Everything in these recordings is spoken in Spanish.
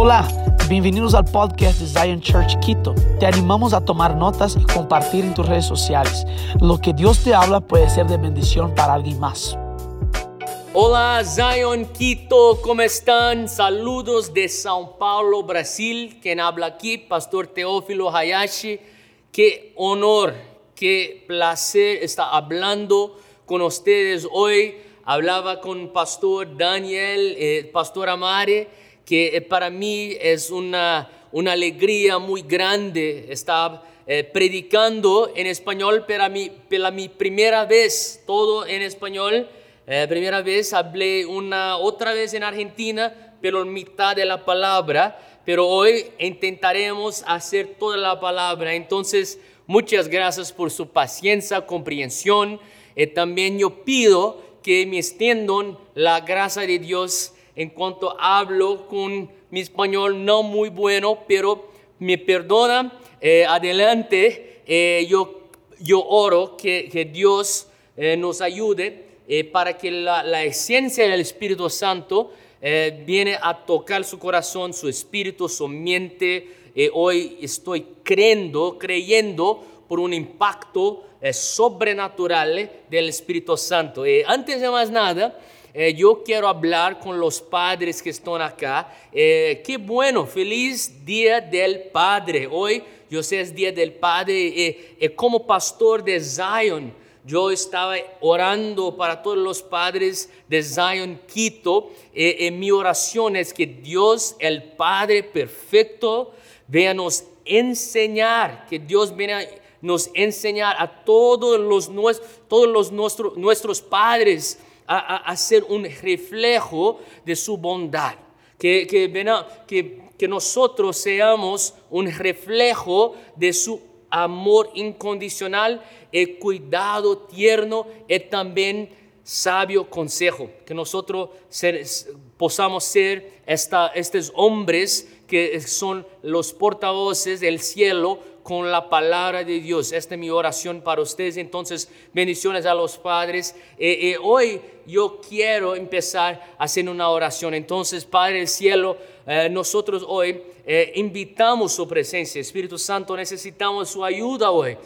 Hola, bienvenidos al podcast de Zion Church Quito. Te animamos a tomar notas y compartir en tus redes sociales. Lo que Dios te habla puede ser de bendición para alguien más. Hola Zion Quito, ¿cómo están? Saludos de Sao Paulo, Brasil. Quien habla aquí, Pastor Teófilo Hayashi. Qué honor, qué placer estar hablando con ustedes hoy. Hablaba con Pastor Daniel, eh, Pastor Amare que eh, para mí es una, una alegría muy grande estar eh, predicando en español, pero mí, para mi primera vez todo en español. Eh, primera vez hablé una otra vez en Argentina, pero mitad de la palabra. Pero hoy intentaremos hacer toda la palabra. Entonces, muchas gracias por su paciencia, comprensión. también yo pido que me extiendan la gracia de Dios en cuanto hablo con mi español no muy bueno, pero me perdona. Eh, adelante, eh, yo, yo oro que, que Dios eh, nos ayude para que la, la, esencia del Espíritu Santo viene a tocar su corazón, su espíritu, su mente. hoy estoy creyendo, creyendo por un impacto sobrenatural del Espíritu Santo. antes de más nada, eh, yo quiero hablar con los padres que están acá. Eh, qué bueno, feliz Día del Padre. Hoy yo sé es Día del Padre. Eh, como pastor de Zion, yo estaba orando para todos los padres de Zion Quito. mi oración es que Dios, el Padre perfecto, venga a nos enseñar, que Dios venga nos enseñar a todos los, todos los nuestros, nuestros padres a, ser un reflejo de su bondad. Que, que, que, nosotros seamos un reflejo de su amor incondicional, el cuidado tierno y también sabio consejo. Que nosotros ser, posamos ser esta, estos hombres que son los portavoces del cielo con la palabra de Dios. Esta es mi oración para ustedes. Entonces, bendiciones a los padres. Eh, eh, hoy yo quiero empezar haciendo una oración. Entonces, Padre del cielo, eh, nosotros hoy invitamos su presencia. Espíritu Santo, necesitamos su ayuda hoy.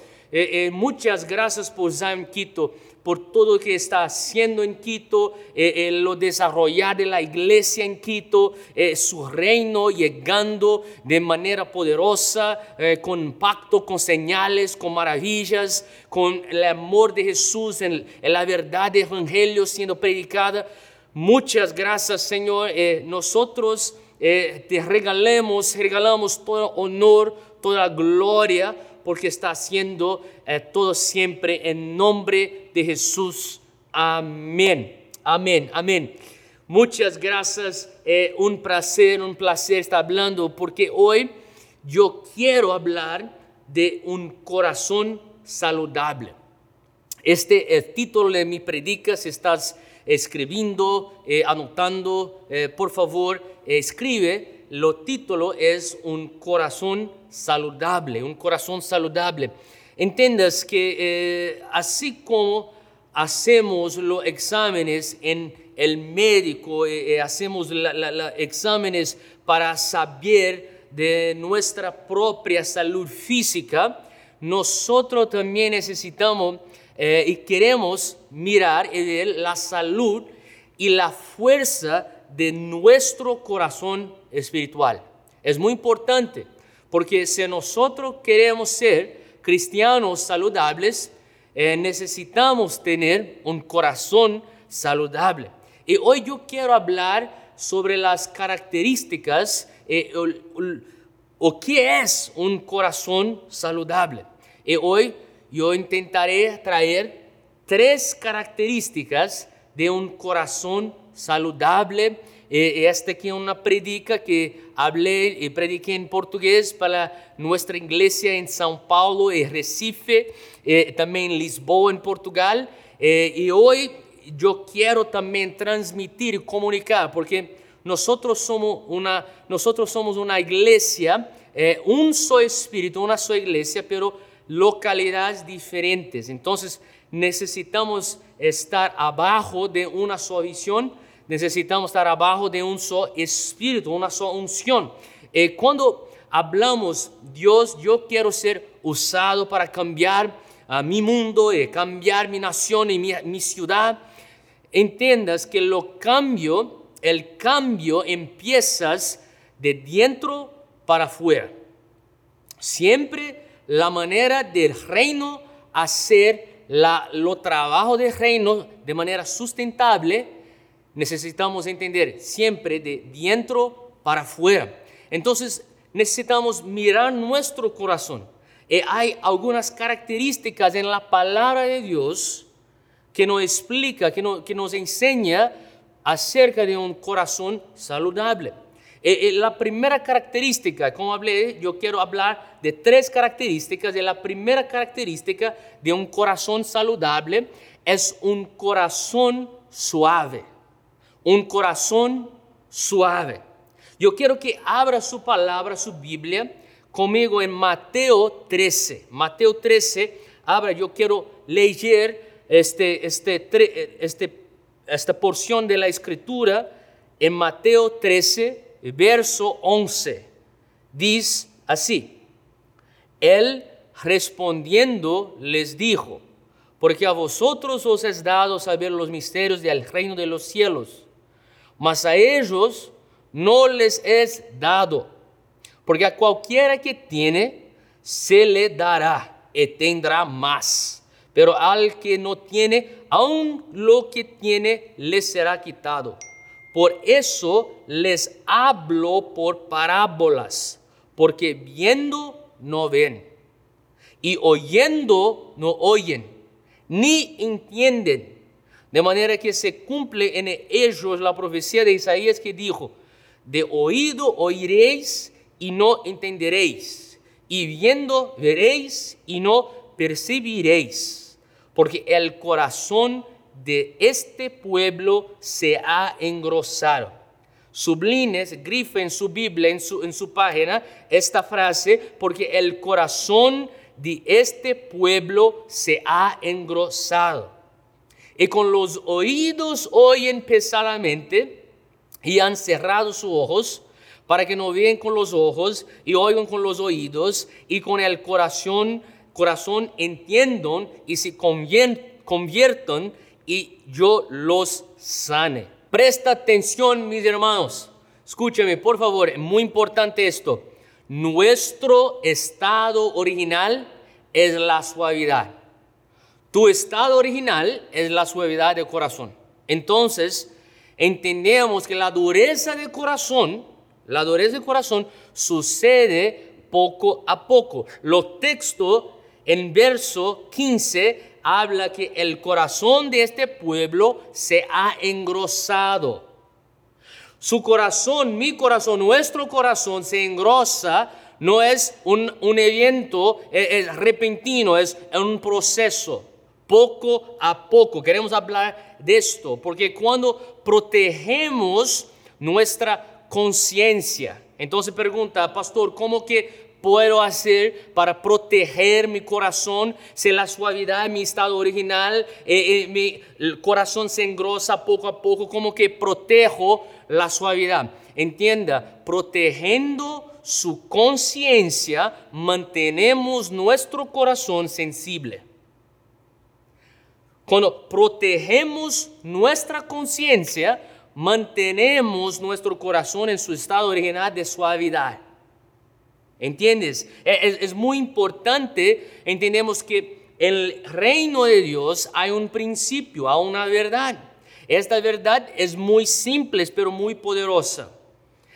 muchas gracias por Zion Quito por todo lo que está haciendo en Quito, eh, eh, lo desarrollar de la iglesia en Quito, eh, su reino llegando de manera poderosa, con pacto, con señales, con maravillas, con el amor de Jesús, en, la verdad del Evangelio siendo predicada. Muchas gracias, Señor. nosotros te regalemos, regalamos todo honor, toda gloria porque está haciendo todo siempre en nombre de Jesús. Amén. Amén. Amén. Muchas gracias. Eh, un placer, un placer estar hablando porque hoy yo quiero hablar de un corazón saludable. Este es el título de mi predica. Si estás escribiendo, eh, anotando, por favor, escribe lo título es un corazón saludable, un corazón saludable. Entiendas que eh, así como hacemos los exámenes en el médico, eh, eh, hacemos los exámenes para saber de nuestra propia salud física, nosotros también necesitamos y queremos mirar la salud y la fuerza de nuestro corazón espiritual. Es muy importante porque si nosotros queremos ser cristianos saludables, eh, necesitamos tener un corazón saludable. Y hoy yo quiero hablar sobre las características eh, o, qué es un corazón saludable. Y hoy yo intentaré traer tres características de un corazón saludable esta aquí una predica que hablé y prediqué en portugués para nuestra iglesia en São Paulo y Recife, eh, también Lisboa, en Portugal. Eh, y hoy yo quiero también transmitir y comunicar, porque nosotros somos una, nosotros somos una iglesia, eh, un solo espíritu, una sola iglesia, pero localidades diferentes. Entonces necesitamos estar abajo de una sola visión necesitamos estar abajo de un solo espíritu, una sola unción. Eh, cuando hablamos, Dios, yo quiero ser usado para cambiar a mi mundo, y cambiar mi nación y mi, mi ciudad, entiendas que lo cambio, el cambio empiezas de dentro para afuera. Siempre la manera del reino hacer la, lo trabajo del reino de manera sustentable, necesitamos entender siempre de dentro para afuera. Entonces necesitamos mirar nuestro corazón. Y hay algunas características en la palabra de Dios que nos explica, que, que nos enseña acerca de un corazón saludable. Eh, eh, la primera característica, como hablé, yo quiero hablar de tres características. Y la primera característica de un corazón saludable es un corazón suave. Un corazón suave. Yo quiero que abra su palabra, su Biblia, conmigo en Mateo 13. Mateo 13, abra, yo quiero leer este, este, este, esta porción de la escritura en Mateo 13, verso 11. Dice así, Él respondiendo les dijo, porque a vosotros os es dado saber los misterios del reino de los cielos, mas a ellos no les es dado, porque a cualquiera que tiene, se le dará y tendrá más, pero al que no tiene, aun lo que tiene, le será quitado. Por eso les hablo por parábolas, porque viendo no ven, y oyendo no oyen, ni entienden. De manera que se cumple en ellos la profecía de Isaías que dijo, de oído oiréis y no entenderéis, y viendo veréis y no percibiréis, porque el corazón de este pueblo se ha engrosado. Sublines, en su Biblia, en su, en su página, esta frase, porque el corazón de este pueblo se ha engrosado. Y con los oídos oyen pesadamente y han cerrado sus ojos para que no vean con los ojos y oigan con los oídos y con el corazón, corazón entiendan y se conviertan y yo los sane. Presta atención, mis hermanos. Escúchame, por favor, es muy importante esto. Nuestro estado original es la suavidad. Tu estado original es la suavidad de corazón. Entonces, entendemos que la dureza de corazón, la dureza de corazón sucede poco a poco. Los textos en verso 15 habla que el corazón de este pueblo se ha engrosado. Su corazón, mi corazón, nuestro corazón se engrosa, no es un, evento es, repentino, es un proceso, poco a poco. Queremos hablar de esto, porque cuando protegemos nuestra conciencia, entonces pregunta, pastor, ¿cómo que puedo hacer para proteger mi corazón? Si la suavidad de mi estado original, eh, eh, mi corazón se engrosa poco a poco, como que protejo la suavidad. Entienda, protegiendo su conciencia, mantenemos nuestro corazón sensible. Cuando protegemos nuestra conciencia, mantenemos nuestro corazón en su estado original de suavidad. ¿Entiendes? E, es, muy importante, entendemos que el reino de Dios hay un principio, hay una verdad. Esta verdad es muy simple, pero muy poderosa.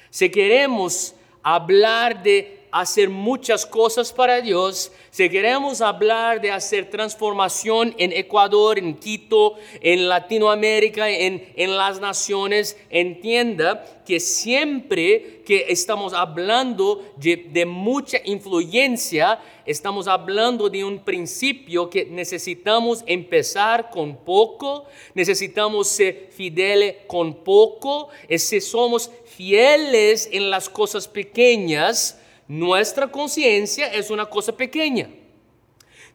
Si queremos hablar de hacer muchas cosas para Dios, si queremos hablar de hacer transformación en Ecuador, en Quito, en Latinoamérica, en, en las naciones, entienda que siempre que estamos hablando de, de mucha influencia, estamos hablando de un principio que necesitamos empezar con poco, necesitamos ser fieles con poco, y si somos fieles en las cosas pequeñas, nuestra conciencia es una cosa pequeña.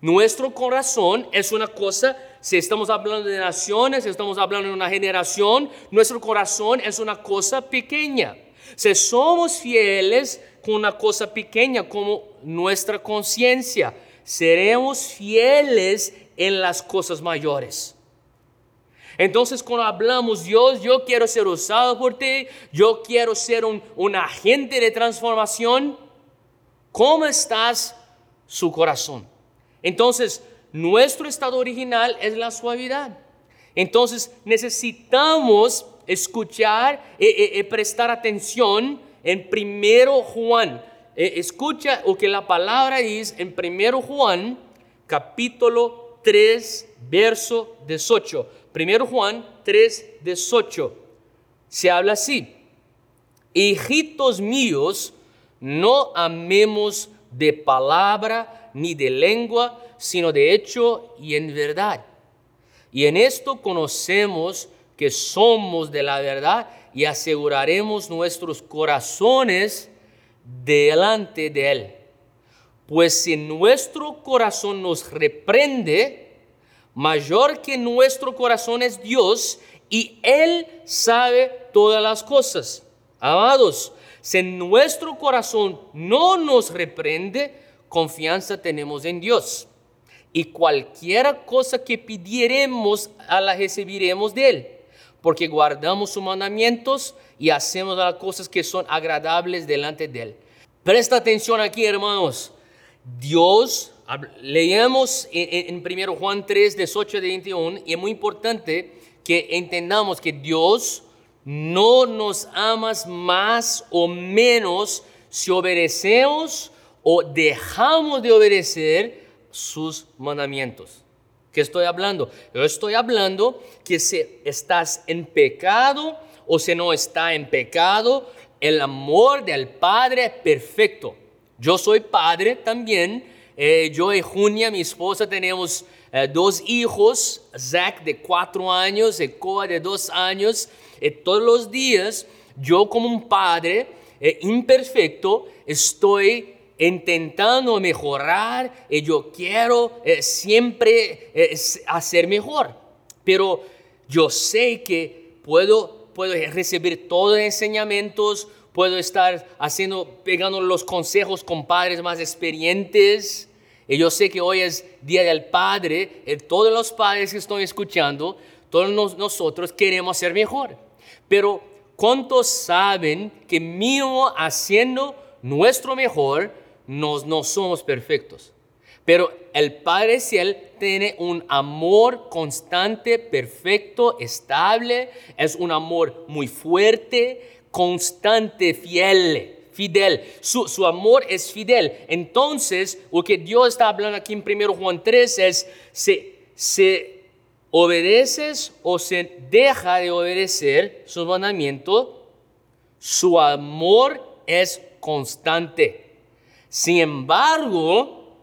Nuestro corazón es una cosa si estamos hablando de naciones, si estamos hablando de una generación, nuestro corazón es una cosa pequeña. Si somos fieles con una cosa pequeña como nuestra conciencia, seremos fieles en las cosas mayores. Entonces cuando hablamos, Dios, yo quiero ser usado por ti, yo quiero ser un, un agente de transformación, ¿cómo estás su corazón? Entonces, nuestro estado original es la suavidad. Entonces, necesitamos escuchar y, y prestar atención en primero Juan. Escucha lo que la palabra dice en primero Juan, capítulo 3, verso 18. Primero Juan 3, 18. Se habla así. Hijitos míos, no amemos de palabra ni de lengua, sino de hecho y en verdad. Y en esto conocemos que somos de la verdad y aseguraremos nuestros corazones delante de Él. Pues si nuestro corazón nos reprende, mayor que nuestro corazón es Dios y Él sabe todas las cosas. Amados, si nuestro corazón no nos reprende, confianza tenemos en Dios. Y cualquier cosa que pidiéramos, a la recibiremos de Él, porque guardamos sus mandamientos y hacemos las cosas que son agradables delante de Él. Presta atención aquí, hermanos. Dios, leemos en, 1 Juan 3, 18 de 21, y es muy importante que entendamos que Dios no nos amas más o menos si obedecemos o dejamos de obedecer sus mandamientos. ¿Qué estoy hablando? Yo estoy hablando que si estás en pecado o si no está en pecado, el amor del Padre es perfecto. Yo soy padre también. Eh, yo y Junia, mi esposa, tenemos eh, dos hijos, Zach de cuatro años, Ekoa de dos años. Y todos los días, yo como un padre eh, imperfecto, estoy intentando mejorar y yo quiero siempre hacer mejor. Pero yo sé que puedo, puedo recibir todos los enseñamientos, puedo estar haciendo, pegando los consejos con padres más experientes. Y yo sé que hoy es Día del Padre, y todos los padres que estoy escuchando, todos nosotros queremos ser mejor. Pero ¿cuántos saben que mismo haciendo nuestro mejor, nos, no somos perfectos? Pero el Padre Ciel tiene un amor constante, perfecto, estable, es un amor muy fuerte, constante, fiel, fidel. Su, amor es fidel. Entonces, lo que Dios está hablando aquí en 1 Juan 3 es, se, se obedeces o se deja de obedecer su mandamiento, su amor es constante. Sin embargo,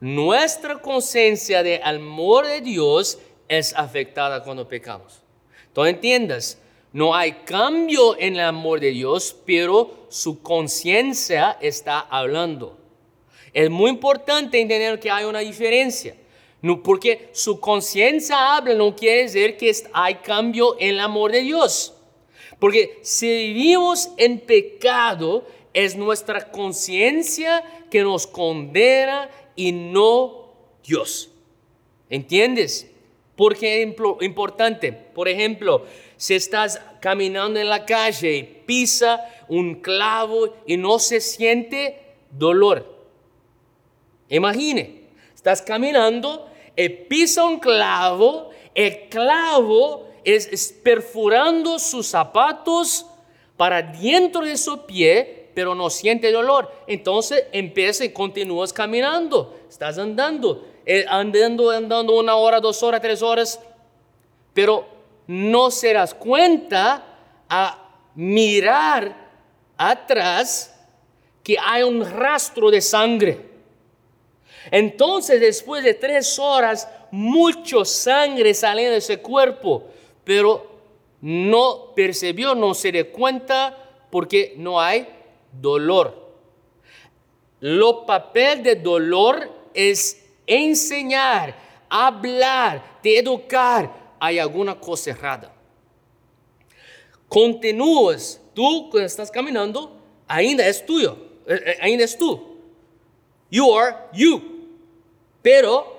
nuestra conciencia de amor de Dios es afectada cuando pecamos. Entonces entiendas, no hay cambio en el amor de Dios, pero su conciencia está hablando. Es muy importante entender que hay una diferencia. No, porque su conciencia habla no quiere decir que hay cambio en el amor de Dios. Porque si vivimos en pecado, es nuestra conciencia que nos condena y no Dios. ¿Entiendes? Porque es importante. Por ejemplo, si estás caminando en la calle y pisa un clavo y no se siente dolor. Imagine, estás caminando y pisa un clavo, el clavo es, perforando sus zapatos para dentro de su pie, pero no siente dolor. Entonces empieza y continúas caminando, estás andando, eh, andando, andando una hora, dos horas, tres horas, pero no serás cuenta a mirar atrás que hay un rastro de sangre. Entonces, después de tres horas, mucho sangre sale de ese cuerpo, pero no percibió, no se dio cuenta porque no hay dolor. Lo papel de dolor es enseñar hablar, de educar, hay alguna cosa errada. Continúas, tú cuando estás caminando, ainda es tuyo, eh, eh, ainda es tú. You are you. Pero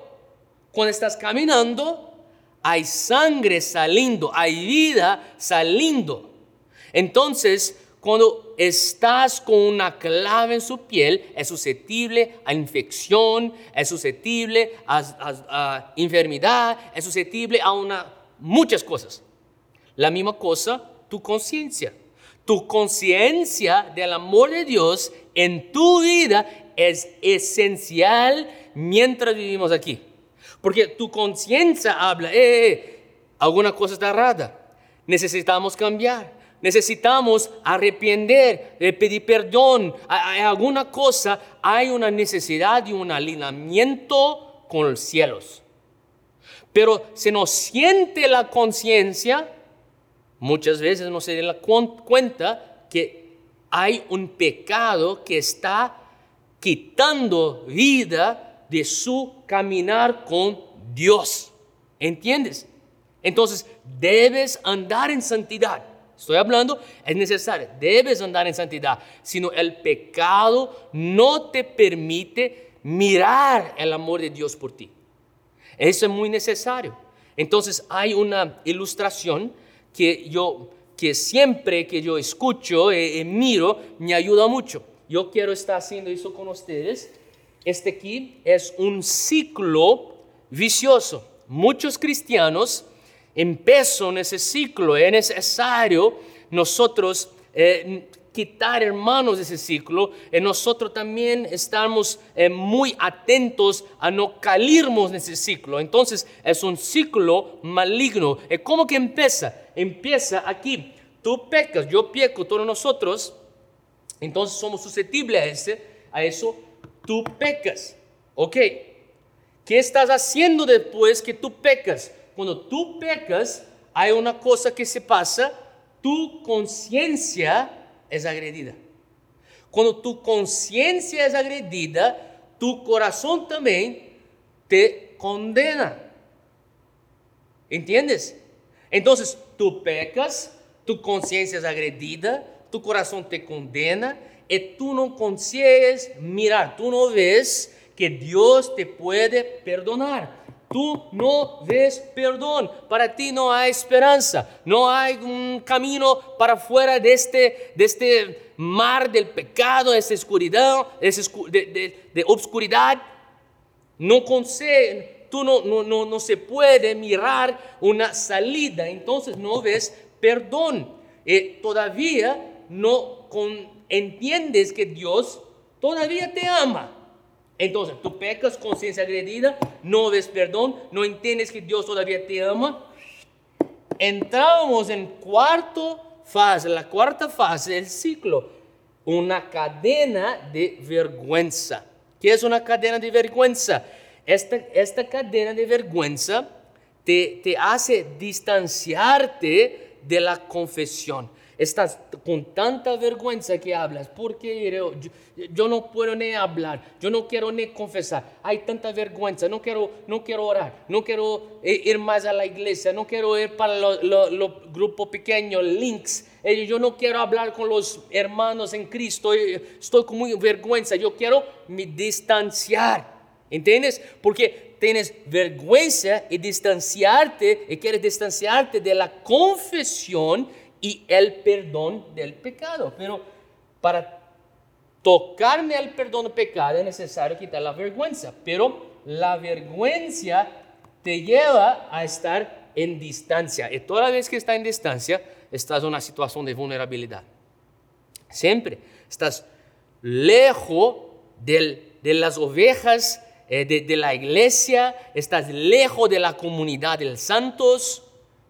cuando estás caminando, hay sangre saliendo, hay vida saliendo. Entonces, cuando estás con una clave en su piel, es susceptible a infección, es susceptible a, enfermedad, es susceptible a una, muchas cosas. La misma cosa, tu conciencia. Tu conciencia del amor de Dios en tu vida es esencial mientras vivimos aquí. Porque tu conciencia habla, eh, eh, alguna cosa está rara, necesitamos cambiar, necesitamos arrepentir, eh, pedir perdón, hay, alguna cosa, hay una necesidad de un alineamiento con los cielos. Pero se nos siente la conciencia, muchas veces no se da cuenta que hay un pecado que está quitando vida de su caminar con Dios. ¿Entiendes? Entonces, debes andar en santidad. Estoy hablando, es necesario, debes andar en santidad, sino el pecado no te permite mirar el amor de Dios por ti. Eso es muy necesario. Entonces hay una ilustración que yo, que siempre que yo escucho y miro, me ayuda mucho. Yo quiero estar haciendo eso con ustedes este aquí es un ciclo vicioso. Muchos cristianos empiezan ese ciclo. Es necesario nosotros eh, quitar, hermanos, de ese ciclo. Y nosotros también estamos eh, muy atentos a no caernos en ese ciclo. Entonces, es un ciclo maligno. ¿Cómo que empieza? Empieza aquí. Tú pecas, yo peco, todos nosotros. Entonces somos susceptibles a, ese, a eso tú pecas. Ok, ¿qué estás haciendo después que tú pecas? Cuando tú pecas, hay una cosa que se pasa, tu conciencia es agredida. Cuando tu conciencia es agredida, tu corazón también te condena. ¿Entiendes? Entonces, tú pecas, tu conciencia es agredida, tu corazón te condena y tú no consigues mirar, tú no ves que Dios te puede perdonar. Tú no ves perdón, para ti no hay esperanza, no hay un camino para fuera de este, de este mar del pecado, de esta oscuridad, de, de, obscuridad. No consigue, tú no, no, no, no se puede mirar una salida, entonces no ves perdón. Y todavía no con, entiendes que Dios todavía te ama. Entonces, tú pecas, conciencia agredida, no ves perdón, no entiendes que Dios todavía te ama. Entramos en cuarta fase, la cuarta fase del ciclo, una cadena de vergüenza. ¿Qué es una cadena de vergüenza? Esta, esta cadena de vergüenza te, te hace distanciarte de la confesión. Estás con tanta vergüenza que hablas, porque yo, yo, no puedo ni hablar, yo no quiero ni confesar, hay tanta vergüenza, no quiero, no quiero orar, no quiero ir más a la iglesia, no quiero ir para los lo, grupos pequeños, links, eh, yo no quiero hablar con los hermanos en Cristo, estoy con muy vergüenza, yo quiero me distanciar. ¿Entiendes? Porque tienes vergüenza y distanciarte, y quieres distanciarte de la confesión y el perdón del pecado. Pero para tocarme al perdón del pecado es necesario quitar la vergüenza. Pero la vergüenza te lleva a estar en distancia. Y toda vez que estás en distancia, estás en una situación de vulnerabilidad. Siempre estás lejos de las ovejas eh, de, de, la iglesia, estás lejos de la comunidad de los santos,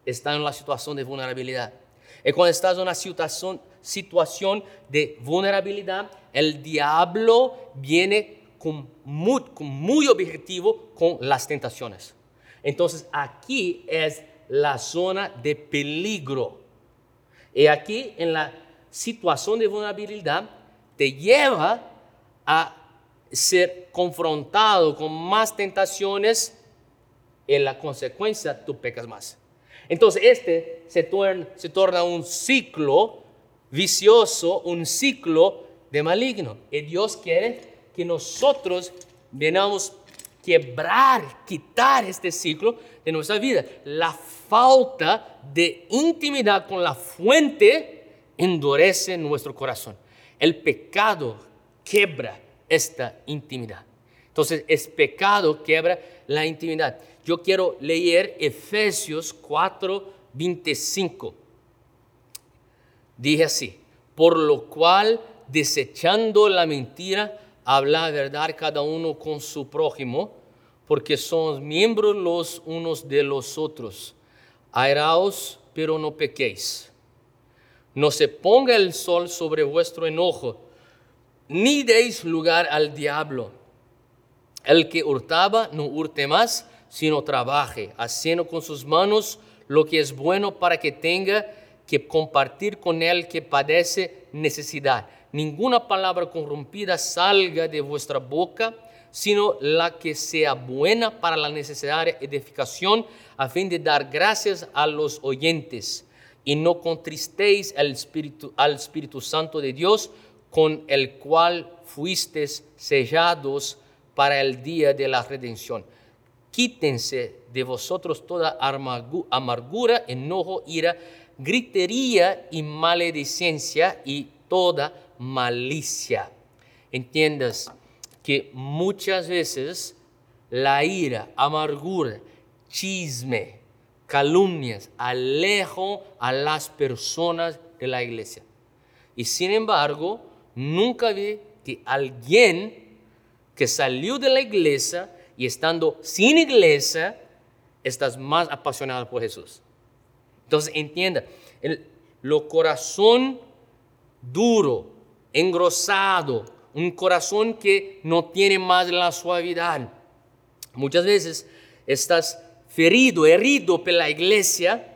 estás en una situación de vulnerabilidad. Y cuando estás en una situación, de vulnerabilidad, el diablo viene muy, con muy objetivo con las tentaciones. Entonces aquí es la zona de peligro. Y aquí en la situación de vulnerabilidad te lleva a ser confrontado con más tentaciones en la consecuencia tú pecas más. Entonces este se torna, un ciclo vicioso, un ciclo de maligno. Y Dios quiere que nosotros venamos quebrar, quitar este ciclo de nuestra vida. La falta de intimidad con la fuente endurece nuestro corazón. El pecado quebra esta intimidad. Entonces, es pecado quebra la intimidad. Yo quiero leer Efesios 4, 25. Dije así, por lo cual, desechando la mentira, habla la verdad cada uno con su prójimo, porque somos miembros los unos de los otros. Airaos, pero no pequéis. No se ponga el sol sobre vuestro enojo, ni deis lugar al diablo. El que hurtaba, no hurte más, sino trabaje, haciendo con sus manos lo que es bueno para que tenga que compartir con el que padece necesidad. Ninguna palabra corrompida salga de vuestra boca, sino la que sea buena para la necesaria edificación, a fin de dar gracias a los oyentes. Y no contristéis al Espíritu, al Espíritu Santo de Dios, con el cual fuisteis sellados para el día de la redención. Quítense de vosotros toda amargura, enojo, ira, gritería y maledicencia y toda malicia. Entiendas que muchas veces la ira, amargura, chisme, calumnias alejo a las personas de la iglesia. Y sin embargo, nunca vi que alguien que salió de la iglesia y estando sin iglesia, estás más apasionado por Jesús. Entonces entienda, el, lo corazón duro, engrosado, un corazón que no tiene más la suavidad. Muchas veces estás ferido, herido por la iglesia,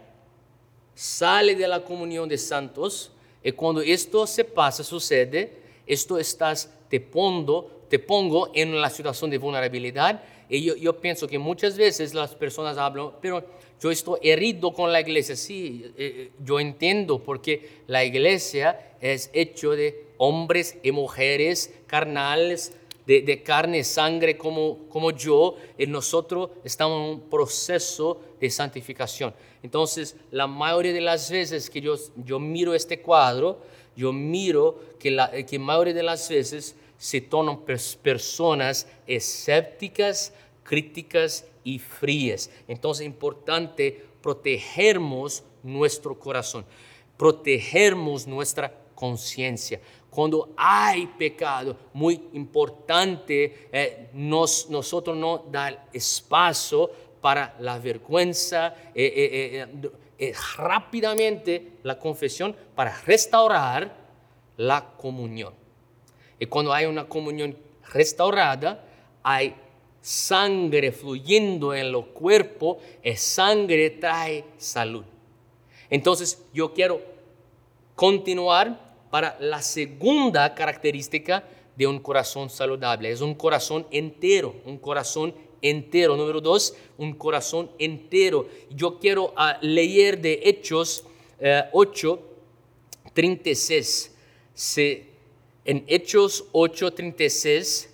sale de la comunión de santos y cuando esto se pasa, sucede, esto estás, te pongo, te pongo en la situación de vulnerabilidad y yo, pienso que muchas veces las personas hablan, pero yo estoy herido con la iglesia. Sí, eh, eh, yo entiendo porque la iglesia es hecho de hombres y mujeres carnales, de, carne y sangre como, como yo, y nosotros estamos en un proceso de santificación. Entonces, la mayoría de las veces que yo, yo miro este cuadro, yo miro que la que mayoría de las veces se tornan personas escépticas, críticas y frías. Entonces es importante protegernos nuestro corazón, protegernos nuestra conciencia. Cuando hay pecado, muy importante, eh, nos, nosotros no dar espacio para la vergüenza, eh, eh, rápidamente la confesión para restaurar la comunión. Y cuando hay una comunión restaurada, hay sangre fluyendo en el cuerpo, y sangre trae salud. Entonces yo quiero continuar para la segunda característica de un corazón saludable. Es un corazón entero, un corazón entero. Número dos, un corazón entero. Yo quiero ah, leer de Hechos 8, eh, 36. En Hechos 8, 36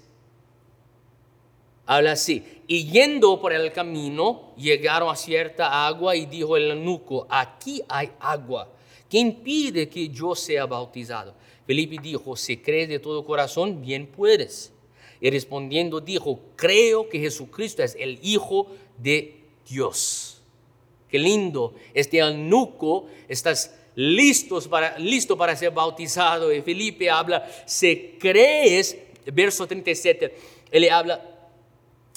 Habla así, y yendo por el camino, llegaron a cierta agua y dijo el eunuco, aquí hay agua. ¿Qué impide que yo sea bautizado? Felipe dijo, si crees de todo corazón, bien puedes. Y respondiendo dijo, creo que Jesucristo es el Hijo de Dios. Qué lindo, este eunuco, estás listos para, listo para ser bautizado. Y Felipe habla, si crees, verso 37, él habla,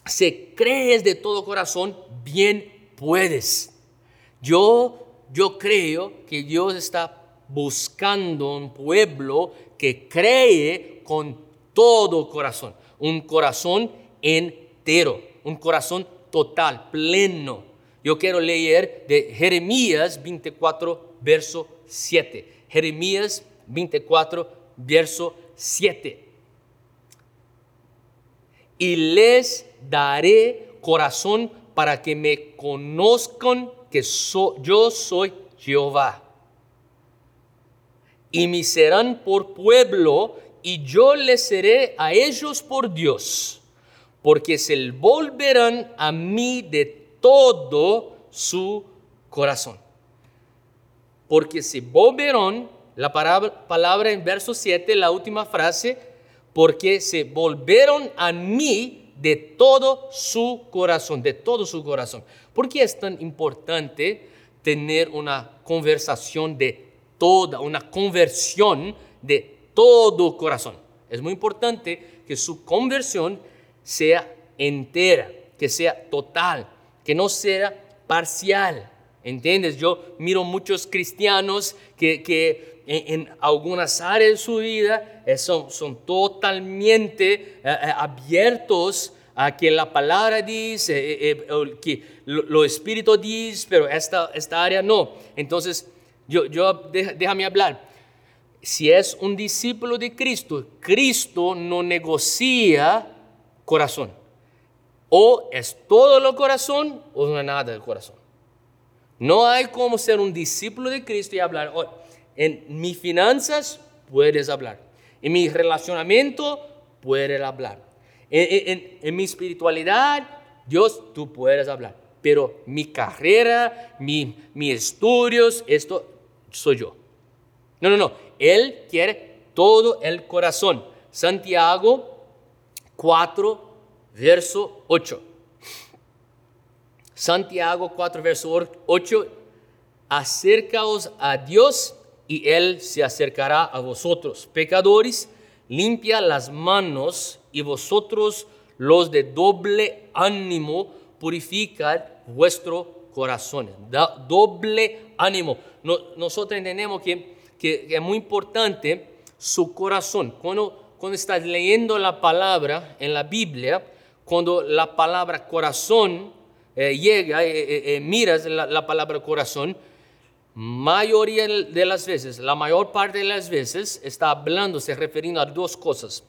si crees de todo corazón, bien puedes. Yo, yo creo que Dios está buscando un pueblo que cree con todo corazón, un corazón entero, un corazón total, pleno. Yo quiero leer de Jeremías 24, verso 7. Jeremías 24, verso 7. Y les daré corazón para que me conozcan que yo soy Jehová. Y me serán por pueblo y yo les seré a ellos por Dios, porque se volverán a mí de todo su corazón. Porque se volverán, la palabra, en verso 7, la última frase, porque se volvieron a mí de todo su corazón, de todo su corazón. ¿Por qué es tan importante tener una conversación de toda, una conversión de todo corazón? Es muy importante que su conversión sea entera, que sea total, que no sea parcial. ¿Entiendes? Yo miro muchos cristianos que, que en, algunas áreas de su vida eh, son, son totalmente eh, eh, abiertos a que la palabra dice, que lo, espíritu dice, pero esta, esta área no. Entonces, yo, yo déjame hablar. Si es un discípulo de Cristo, Cristo no negocia corazón. O es todo el corazón o no nada del corazón. No hay como ser un discípulo de Cristo y hablar. Oh, en mis finanzas puedes hablar. En mi relacionamiento puedes hablar. En, mi espiritualidad, Dios, tú puedes hablar. Pero mi carrera, mi, mis estudios, esto soy yo. No, no, no. Él quiere todo el corazón. Santiago 4, verso 8. Santiago 4, verso 8, acercaos a Dios y Él se acercará a vosotros. Pecadores, limpia las manos y vosotros los de doble ánimo, purificad vuestro corazón. doble ánimo. nosotros entendemos que, que, es muy importante su corazón. Cuando, cuando estás leyendo la palabra en la Biblia, cuando la palabra corazón eh, llega, eh, eh, miras la, palabra corazón, mayoría de las veces, la mayor parte de las veces, está hablando, se refiriendo a dos cosas.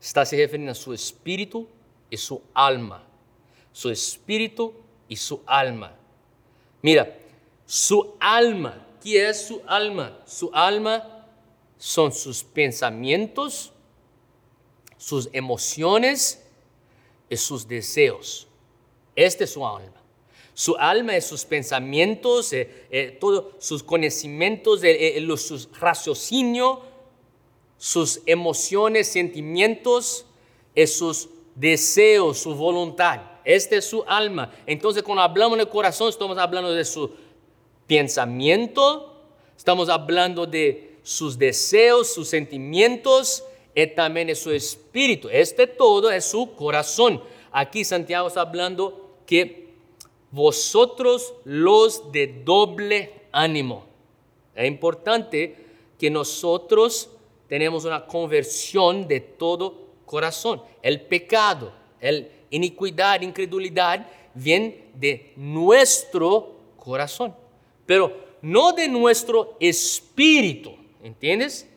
Está se refiriendo a su espíritu y su alma. Su espíritu y su alma. Mira, su alma, ¿qué es su alma? Su alma son sus pensamientos, sus emociones y sus deseos. Este es su alma. Su alma es sus pensamientos, eh, eh, todos sus conocimientos, eh, los, sus raciocinio, sus emociones, sentimientos, sus deseos, su voluntad. Este es su alma. Entonces, cuando hablamos del corazón, estamos hablando de su pensamiento, estamos hablando de sus deseos, sus sentimientos y también de su espíritu. Este todo es su corazón. Aquí Santiago está hablando que vosotros los de doble ánimo. Es importante que nosotros tenemos una conversión de todo corazón. El pecado, el iniquidad, incredulidad, viene de nuestro corazón, pero no de nuestro espíritu, ¿entiendes?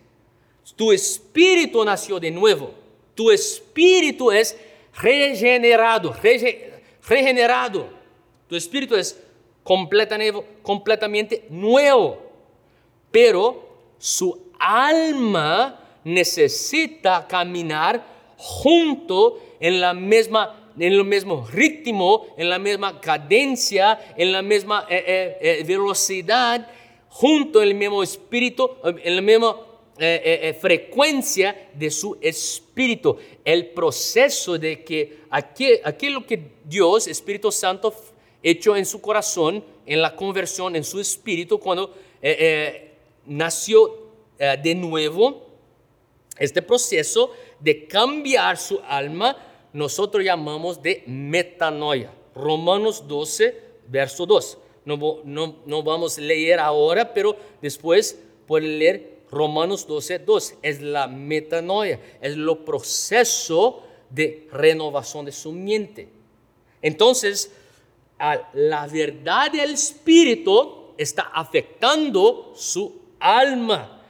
Tu espíritu nació de nuevo, tu espíritu es regenerado, regenerado. Tu espíritu es completamente nuevo. Pero su alma necesita caminar junto en la misma en el mismo ritmo, en la misma cadencia, en la misma eh, eh, eh, velocidad, junto el mismo espíritu, en la misma frecuencia de su espíritu. El proceso de que aquello que Dios, Espíritu Santo, hecho en su corazón, en la conversión, en su espíritu, cuando eh, eh, nació eh, de nuevo, este proceso de cambiar su alma, nosotros llamamos de metanoia. Romanos 12, verso 2. No, no, no vamos a leer ahora, pero después puede leer Romanos 12, 2. Es la metanoia, es lo proceso de renovación de su mente. Entonces, la verdad del Espíritu está afectando su alma.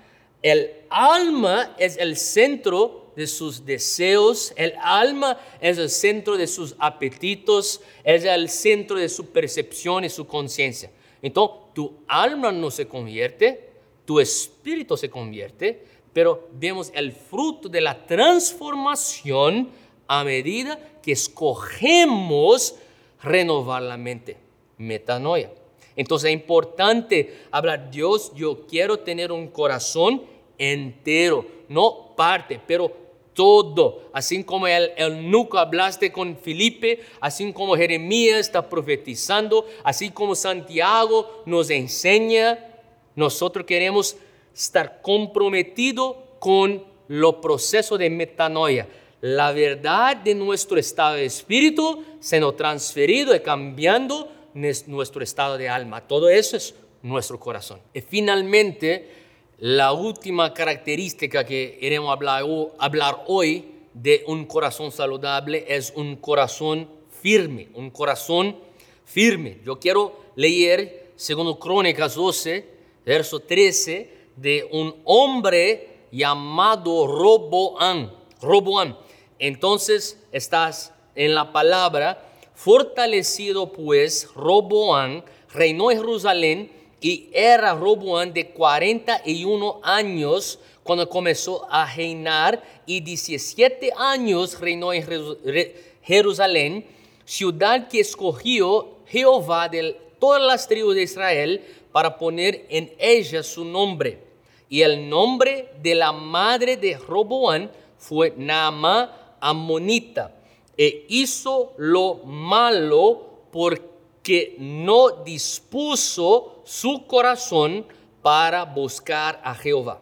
El alma es el centro de sus deseos, el alma es el centro de sus apetitos, es el centro de su percepción y su conciencia. Entonces, tu alma no se convierte, tu espíritu se convierte, pero vemos el fruto de la transformación a medida que escogemos renovar la mente, metanoia. Entonces es importante hablar, Dios, yo quiero tener un corazón entero, no parte, pero todo. Así como el, el hablaste con Felipe, así como Jeremías está profetizando, así como Santiago nos enseña, nosotros queremos estar comprometidos con los procesos de metanoia. La verdad de nuestro estado de espíritu se nos transferido y cambiando nuestro estado de alma. Todo eso es nuestro corazón. Y finalmente, la última característica que queremos hablar, hablar hoy de un corazón saludable es un corazón firme, un corazón firme. Yo quiero leer, según Crónicas 12, verso 13, de un hombre llamado Roboán. Roboán. Entonces estás en la palabra Fortalecido pues Roboán reinó en Jerusalén y era Roboán de 41 años cuando comenzó a reinar y 17 años reinó en Jerusalén, ciudad que escogió Jehová de todas las tribus de Israel para poner en ella su nombre. Y el nombre de la madre de Roboán fue Naamá Amonita e hizo lo malo porque no dispuso su corazón para buscar a Jehová.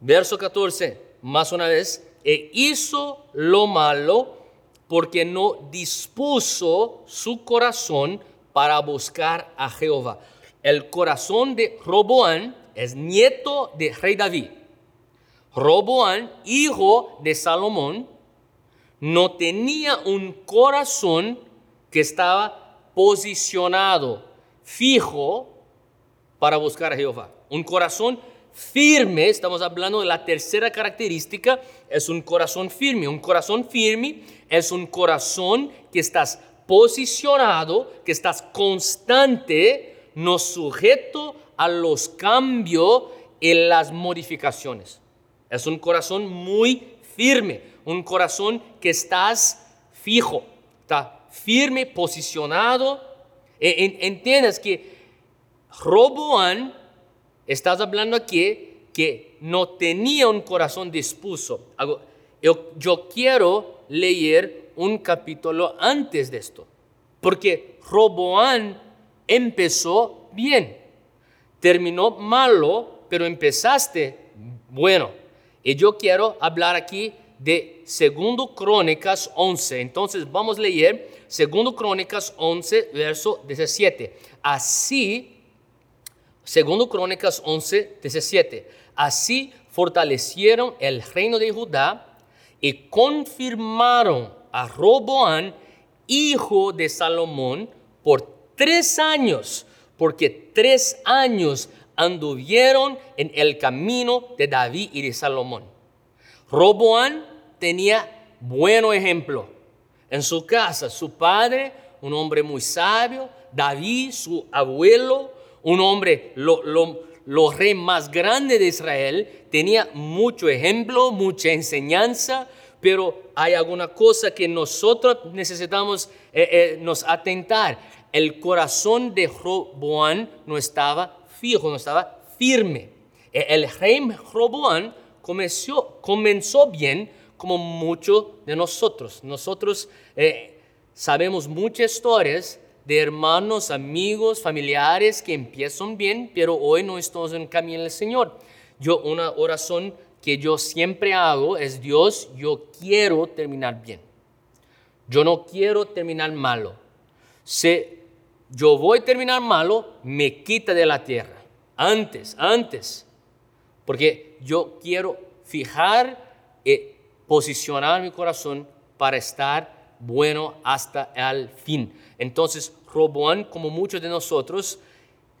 Verso 14, más una vez, e hizo lo malo porque no dispuso su corazón para buscar a Jehová. El corazón de Roboán es nieto de rey David. Roboán, hijo de Salomón, no tenía un corazón que estaba posicionado, fijo, para buscar a Jehová. Un corazón firme, estamos hablando de la tercera característica, es un corazón firme. Un corazón firme es un corazón que estás posicionado, que estás constante, no sujeto a los cambios y las modificaciones. Es un corazón muy firme un corazón que estás fijo, está firme, posicionado. E, entiendes que Roboán, estás hablando aquí que no tenía un corazón dispuso. Yo, yo quiero leer un capítulo antes de esto, porque Roboán empezó bien, terminó malo, pero empezaste bueno. Y yo quiero hablar aquí de Segundo Crónicas 11. Entonces vamos a leer Segundo Crónicas 11, verso 17. Así, Segundo Crónicas 11, 17. Así fortalecieron el reino de Judá y confirmaron a Roboán, hijo de Salomón, por tres años, porque tres años anduvieron en el camino de David y de Salomón. Roboán tenía buen ejemplo. En su casa, su padre, un hombre muy sabio, David, su abuelo, un hombre, lo, rey más grande de Israel, tenía mucho ejemplo, mucha enseñanza, pero hay alguna cosa que nosotros necesitamos eh, eh, nos atentar. El corazón de Roboán no estaba fijo, no estaba firme. E, el rey Roboán comenzó, comenzó bien como muchos de nosotros. Nosotros eh, sabemos muchas historias de hermanos, amigos, familiares que empiezan bien, pero hoy no estamos en camino del Señor. Yo una oración que yo siempre hago es Dios, yo quiero terminar bien. Yo no quiero terminar malo. Si yo voy a terminar malo, me quita de la tierra. Antes, antes. Porque yo quiero fijar y posicionar mi corazón para estar bueno hasta el fin. Entonces, Roboán, como muchos de nosotros,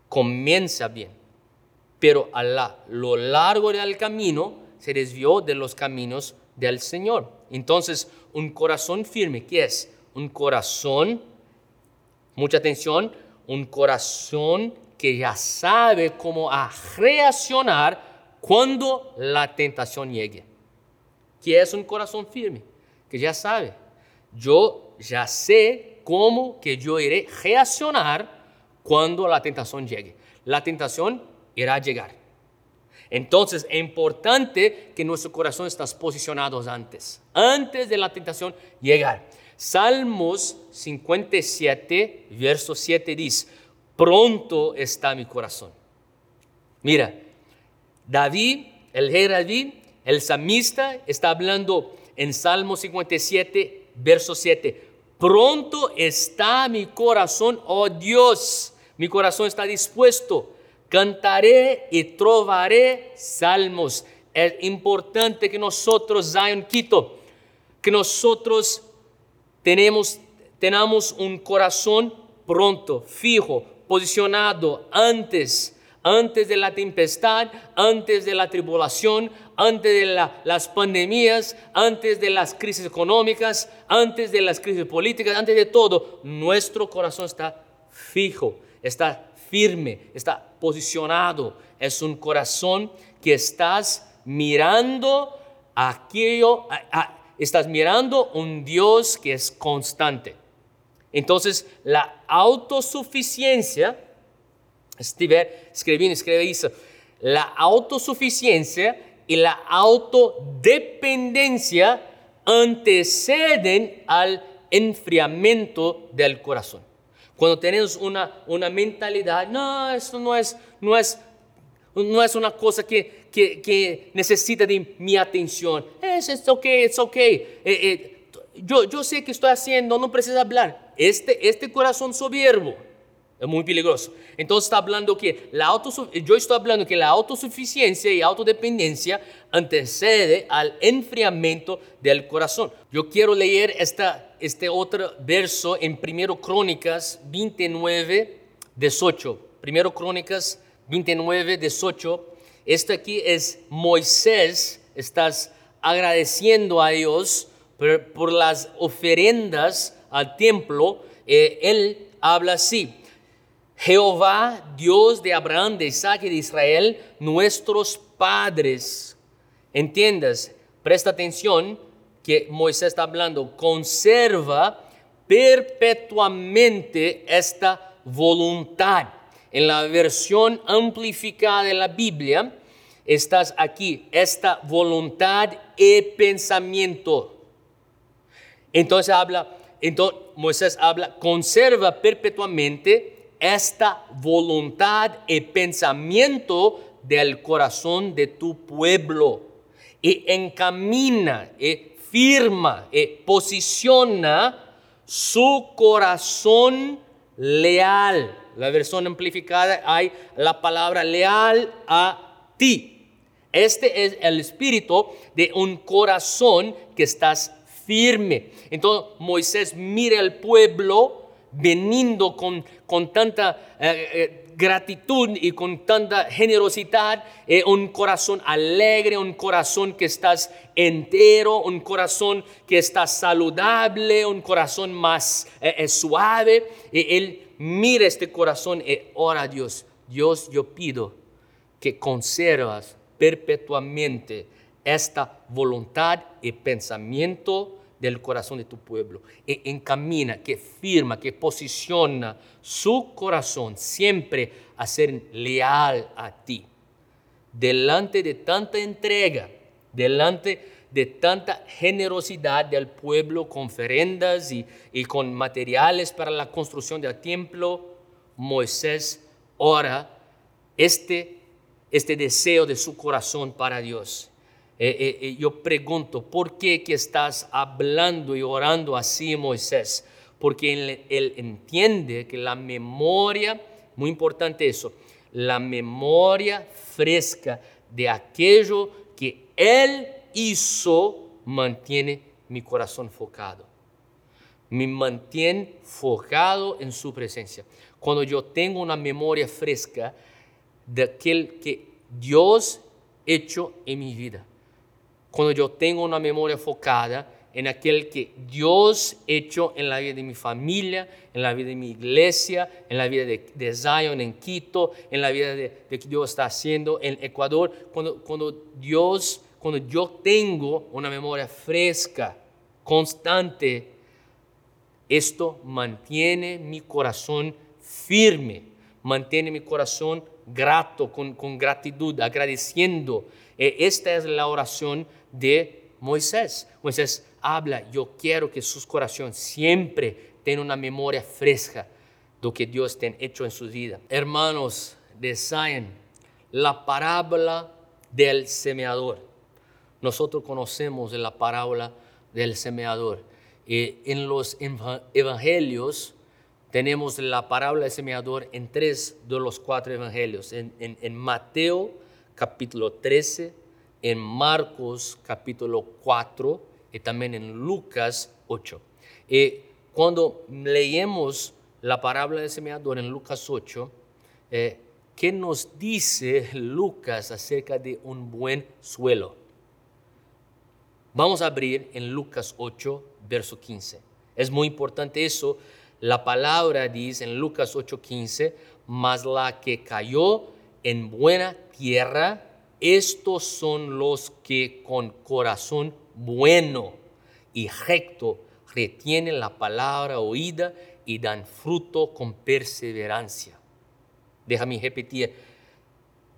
comienza bien, pero a lo largo del camino se desvió de los caminos del Señor. Entonces, un corazón firme, ¿qué es? Un corazón, mucha atención, un corazón que ya sabe cómo reaccionar cuando la tentación llegue. ¿Qué es un corazón firme? Que ya sabe. Yo ya sé cómo que yo iré reaccionar cuando la tentación llegue. La tentación irá a llegar. Entonces es importante que nuestro corazón esté posicionado antes, antes de la tentación llegar. Salmos 57, verso 7 dice, pronto está mi corazón. Mira, David, el rey David, el salmista, está hablando en Salmo 57, verso 7. Pronto está mi corazón, oh Dios, mi corazón está dispuesto. Cantaré y trovaré salmos. Es importante que nosotros, Zion Quito, que nosotros tenemos, tenemos un corazón pronto, fijo, posicionado antes, antes de la tempestad, antes de la tribulación, antes de la- las pandemias, antes de las crisis económicas, antes de las crisis políticas, antes de todo, nuestro corazón está fijo, está firme, está posicionado. Es un corazón que estás mirando aquello, a- a- estás mirando un Dios que es constante. Entonces, la autosuficiencia, Steve, escribí, escribe eso, la autosuficiencia y la autodependencia anteceden al enfriamiento del corazón. Cuando tenemos una, una mentalidad, no, esto no es, no es, no es una cosa que, que, necesita de mi atención. Es, es ok, es ok. Eh, eh, yo, yo sé que estoy haciendo, no precisa hablar. Este, este corazón soberbo es muy peligroso. Entonces está hablando que la yo estoy hablando que la autosuficiencia y autodependencia antecede al enfriamiento del corazón. Yo quiero leer esta, este otro verso en 1 Crónicas 29, 18. 1 Crónicas 29, 18. Esto aquí es Moisés, estás agradeciendo a Dios por, las ofrendas al templo. Eh, él habla así. Jehová, Dios de Abraham, de Isaac y de Israel, nuestros padres. Entiendas, presta atención que Moisés está hablando, conserva perpetuamente esta voluntad. En la versión amplificada de la Biblia, estás aquí, esta voluntad y pensamiento. Entonces habla, entonces Moisés habla, conserva perpetuamente esta voluntad y pensamiento del corazón de tu pueblo y encamina y firma y posiciona su corazón leal. La versión amplificada hay la palabra leal a ti. Este es el espíritu de un corazón que estás firme. Entonces Moisés mira al pueblo veniendo con, con tanta eh, eh, gratitud y con tanta generosidad, eh, un corazón alegre, un corazón que estás entero, un corazón que está saludable, un corazón más eh, eh, suave. Y él mira este corazón y ora a Dios. Dios, yo pido que conservas perpetuamente esta voluntad y pensamiento del corazón de tu pueblo. E encamina, que firma, que posiciona su corazón siempre a ser leal a ti. Delante de tanta entrega, delante de tanta generosidad del pueblo con ofrendas y, y con materiales para la construcción del templo, Moisés ora este, este deseo de su corazón para Dios. Eh, eh, eh, yo pregunto, ¿por qué estás hablando y orando así, Moisés? Porque él, él entiende que la memoria, muy importante eso, la memoria fresca de aquello que él hizo mantiene mi corazón focado. Me mantiene focado en su presencia. Cuando yo tengo una memoria fresca de aquel que Dios hecho en mi vida. Cuando yo tengo una memoria enfocada en aquel que Dios hecho en la vida de mi familia, en la vida de mi iglesia, en la vida de, Zion en Quito, en la vida de, que Dios está haciendo en Ecuador. Cuando, cuando Dios, cuando yo tengo una memoria fresca, constante, esto mantiene mi corazón firme, mantiene mi corazón grato, con, con gratitud, agradeciendo. E, esta es la oración de Moisés. Moisés habla, yo quiero que sus corazones siempre tengan una memoria fresca de lo que Dios ha hecho en su vida. Hermanos de Zion, la parábola del semeador. Nosotros conocemos la parábola del semeador. Eh, en los evangelios tenemos la parábola del semeador en tres de los cuatro evangelios. En, en Mateo capítulo 13, en Marcos capítulo 4 y también en Lucas 8. Y cuando leemos la parábola del semillador en Lucas 8, eh, ¿qué nos dice Lucas acerca de un buen suelo? Vamos a abrir en Lucas 8, verso 15. Es muy importante eso. La palabra dice en Lucas 8, 15, mas la que cayó en buena tierra, estos son los que con corazón bueno y recto retienen la palabra oída y dan fruto con perseverancia. Déjame repetir.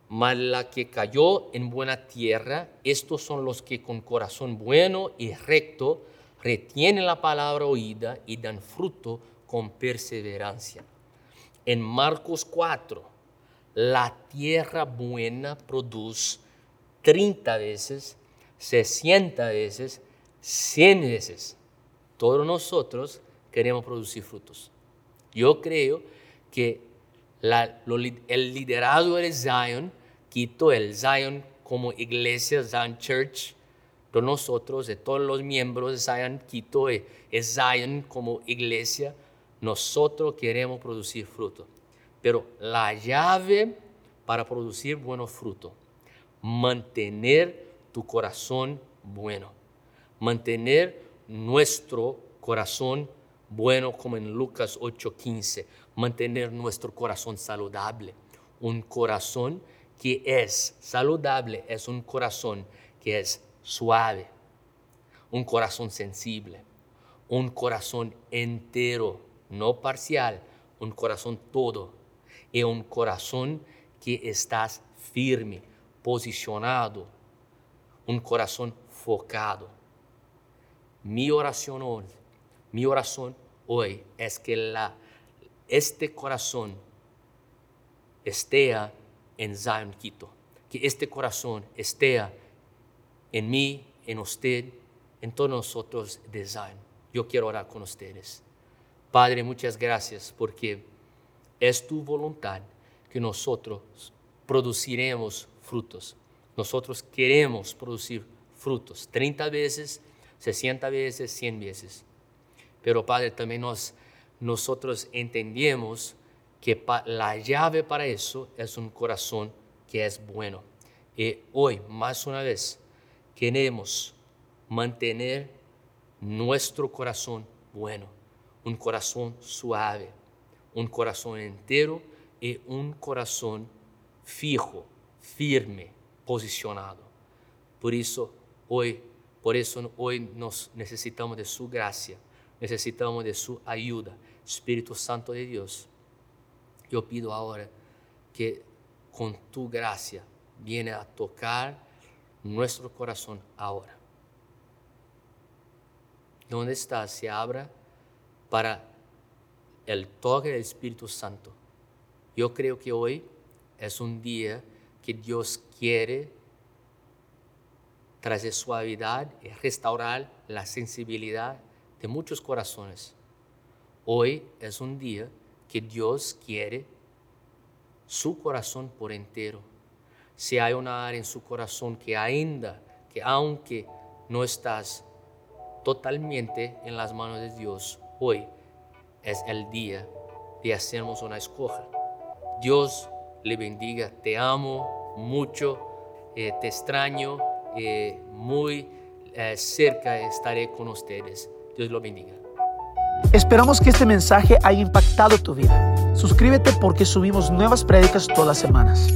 Mas la que cayó en buena tierra, estos son los que con corazón bueno y recto retienen la palabra oída y dan fruto con perseverancia. En Marcos 4, la tierra buena produce 30 veces 60 veces, 100 veces. Todos nosotros queremos producir frutos. Yo creo que el liderazgo de Zion, Quito, el Zion como iglesia, Zion Church, de nosotros, de todos los miembros de Zion Quito, es Zion como iglesia, nosotros queremos producir fruto. Pero la llave para producir buenos frutos, mantener tu corazón bueno. Mantener nuestro corazón bueno como en Lucas 8:15. Mantener nuestro corazón saludable. Un corazón que es saludable es un corazón que es suave. Un corazón sensible. Un corazón entero, no parcial. Un corazón todo. Y un corazón que estás firme, posicionado un corazón focado. Mi oración hoy, es que este corazón esté en Zion Quito, que este corazón esté en mí, en usted, en todos nosotros de Zion. Yo quiero orar con ustedes. Padre, muchas gracias porque es tu voluntad que nosotros produciremos frutos nosotros queremos producir frutos 30 veces, 60 veces, 100 veces. Pero Padre, también nos, nosotros entendemos que la llave para eso es un corazón que es bueno. Y hoy, más una vez, queremos mantener nuestro corazón bueno, un corazón suave, un corazón entero y un corazón fijo, firme, posicionado. Por eso hoy, por eso hoy nos necesitamos de su gracia, necesitamos de su ayuda. Espíritu Santo de Dios, yo pido ahora que con tu gracia viene a tocar nuestro corazón ahora. ¿Dónde está? Se abra para el toque del Espíritu Santo. Yo creo que hoy es un día que Dios quiere traer suavidad y restaurar la sensibilidad de muchos corazones. Hoy es un día que Dios quiere su corazón por entero. Si hay una área en su corazón que ainda, que aunque no estás totalmente en las manos de Dios, hoy es el día de hacernos una escoja. Dios le bendiga. Te amo. mucho, eh, te extraño, eh, muy eh, cerca estaré con ustedes. Dios lo bendiga. Esperamos que este mensaje haya impactado tu vida. Suscríbete porque subimos nuevas prédicas todas las semanas.